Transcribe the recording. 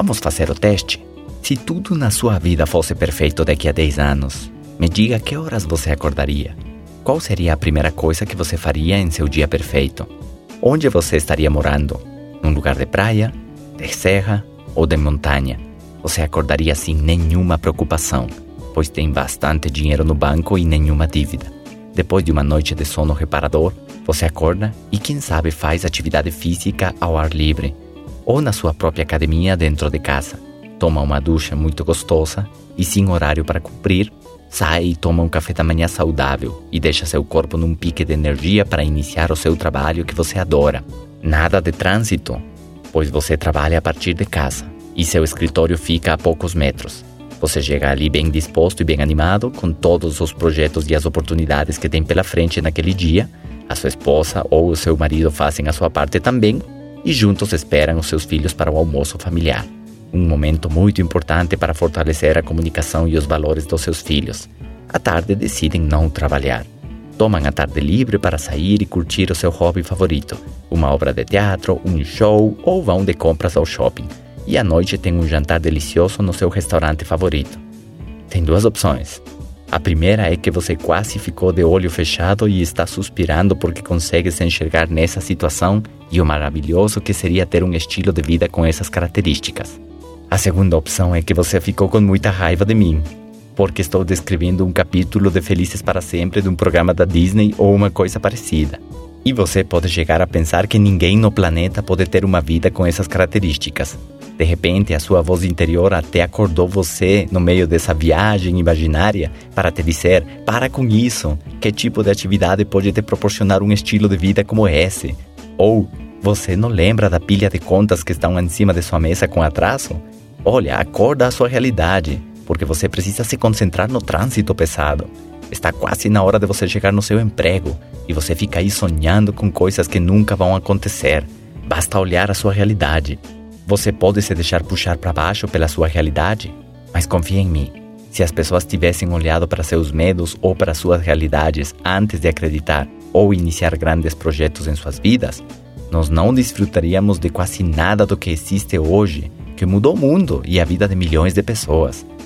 Vamos fazer o teste? Se tudo na sua vida fosse perfeito daqui a 10 anos, me diga que horas você acordaria? Qual seria a primeira coisa que você faria em seu dia perfeito? Onde você estaria morando? Num lugar de praia, de serra ou de montanha? Você acordaria sem nenhuma preocupação, pois tem bastante dinheiro no banco e nenhuma dívida. Depois de uma noite de sono reparador, você acorda e, quem sabe, faz atividade física ao ar livre ou na sua própria academia dentro de casa. Toma uma ducha muito gostosa e, sem horário para cumprir, sai e toma um café da manhã saudável e deixa seu corpo num pique de energia para iniciar o seu trabalho que você adora. Nada de trânsito, pois você trabalha a partir de casa e seu escritório fica a poucos metros. Você chega ali bem disposto e bem animado, com todos os projetos e as oportunidades que tem pela frente naquele dia. A sua esposa ou o seu marido fazem a sua parte também e juntos esperam os seus filhos para o almoço familiar. Um momento muito importante para fortalecer a comunicação e os valores dos seus filhos. À tarde decidem não trabalhar. Tomam a tarde livre para sair e curtir o seu hobby favorito, uma obra de teatro, um show ou vão de compras ao shopping. E à noite tem um jantar delicioso no seu restaurante favorito. Tem duas opções. A primeira é que você quase ficou de olho fechado e está suspirando porque consegue se enxergar nessa situação e o maravilhoso que seria ter um estilo de vida com essas características. A segunda opção é que você ficou com muita raiva de mim, porque estou descrevendo um capítulo de Felizes para Sempre de um programa da Disney ou uma coisa parecida. E você pode chegar a pensar que ninguém no planeta pode ter uma vida com essas características, de repente, a sua voz interior até acordou você no meio dessa viagem imaginária para te dizer: para com isso, que tipo de atividade pode te proporcionar um estilo de vida como esse? Ou você não lembra da pilha de contas que estão em cima de sua mesa com atraso? Olha, acorda a sua realidade, porque você precisa se concentrar no trânsito pesado. Está quase na hora de você chegar no seu emprego e você fica aí sonhando com coisas que nunca vão acontecer. Basta olhar a sua realidade. Você pode se deixar puxar para baixo pela sua realidade, mas confie em mim. Se as pessoas tivessem olhado para seus medos ou para suas realidades antes de acreditar ou iniciar grandes projetos em suas vidas, nós não desfrutaríamos de quase nada do que existe hoje, que mudou o mundo e a vida de milhões de pessoas.